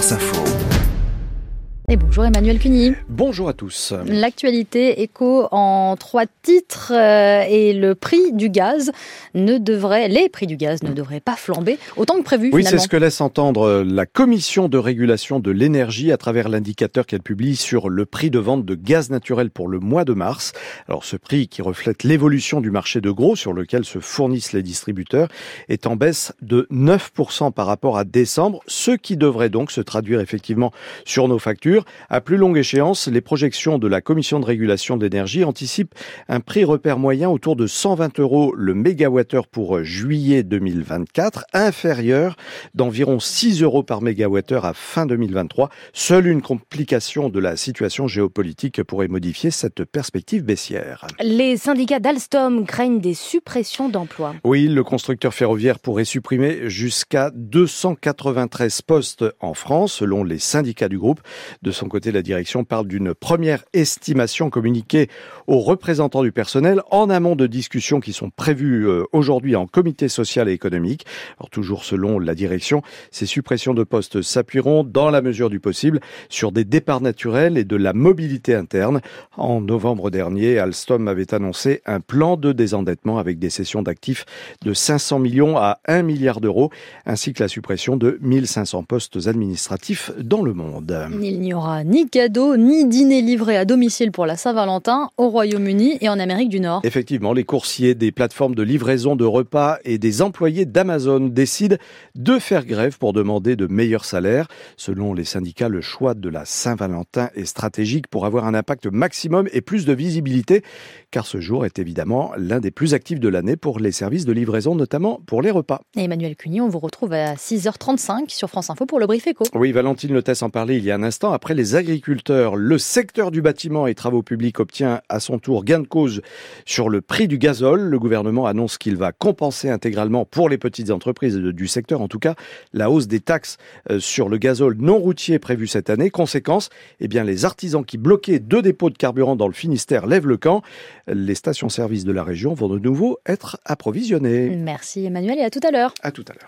France Info. Et bonjour Emmanuel Cuny. Bonjour à tous. L'actualité écho en trois titres euh, et le prix du gaz ne devrait, les prix du gaz ne devraient pas flamber autant que prévu. Oui, c'est ce que laisse entendre la Commission de régulation de l'énergie à travers l'indicateur qu'elle publie sur le prix de vente de gaz naturel pour le mois de mars. Alors ce prix qui reflète l'évolution du marché de gros sur lequel se fournissent les distributeurs est en baisse de 9% par rapport à décembre, ce qui devrait donc se traduire effectivement sur nos factures à plus longue échéance, les projections de la Commission de régulation de l'énergie anticipent un prix repère moyen autour de 120 euros le mégawattheure pour juillet 2024, inférieur d'environ 6 euros par mégawattheure à fin 2023. Seule une complication de la situation géopolitique pourrait modifier cette perspective baissière. Les syndicats d'Alstom craignent des suppressions d'emplois. Oui, le constructeur ferroviaire pourrait supprimer jusqu'à 293 postes en France, selon les syndicats du groupe. De son côté, la direction parle d'une première estimation communiquée aux représentants du personnel en amont de discussions qui sont prévues euh, aujourd'hui en comité social et économique. Alors toujours selon la direction, ces suppressions de postes s'appuieront dans la mesure du possible sur des départs naturels et de la mobilité interne. En novembre dernier, Alstom avait annoncé un plan de désendettement avec des cessions d'actifs de 500 millions à 1 milliard d'euros, ainsi que la suppression de 1500 postes administratifs dans le monde. Aura ni cadeau ni dîner livré à domicile pour la Saint-Valentin au Royaume-Uni et en Amérique du Nord. Effectivement, les coursiers des plateformes de livraison de repas et des employés d'Amazon décident de faire grève pour demander de meilleurs salaires. Selon les syndicats, le choix de la Saint-Valentin est stratégique pour avoir un impact maximum et plus de visibilité, car ce jour est évidemment l'un des plus actifs de l'année pour les services de livraison, notamment pour les repas. Et Emmanuel Cuny, on vous retrouve à 6h35 sur France Info pour le brief éco. Oui, Valentine Le en parlait il y a un instant. Après les agriculteurs, le secteur du bâtiment et travaux publics obtient à son tour gain de cause sur le prix du gazole. Le gouvernement annonce qu'il va compenser intégralement pour les petites entreprises du secteur, en tout cas, la hausse des taxes euh, sur le gazole non routier prévue cette année. Conséquence, eh bien, les artisans qui bloquaient deux dépôts de carburant dans le Finistère lèvent le camp. Les stations-service de la région vont de nouveau être approvisionnées. Merci Emmanuel et à tout à l'heure. À tout à l'heure.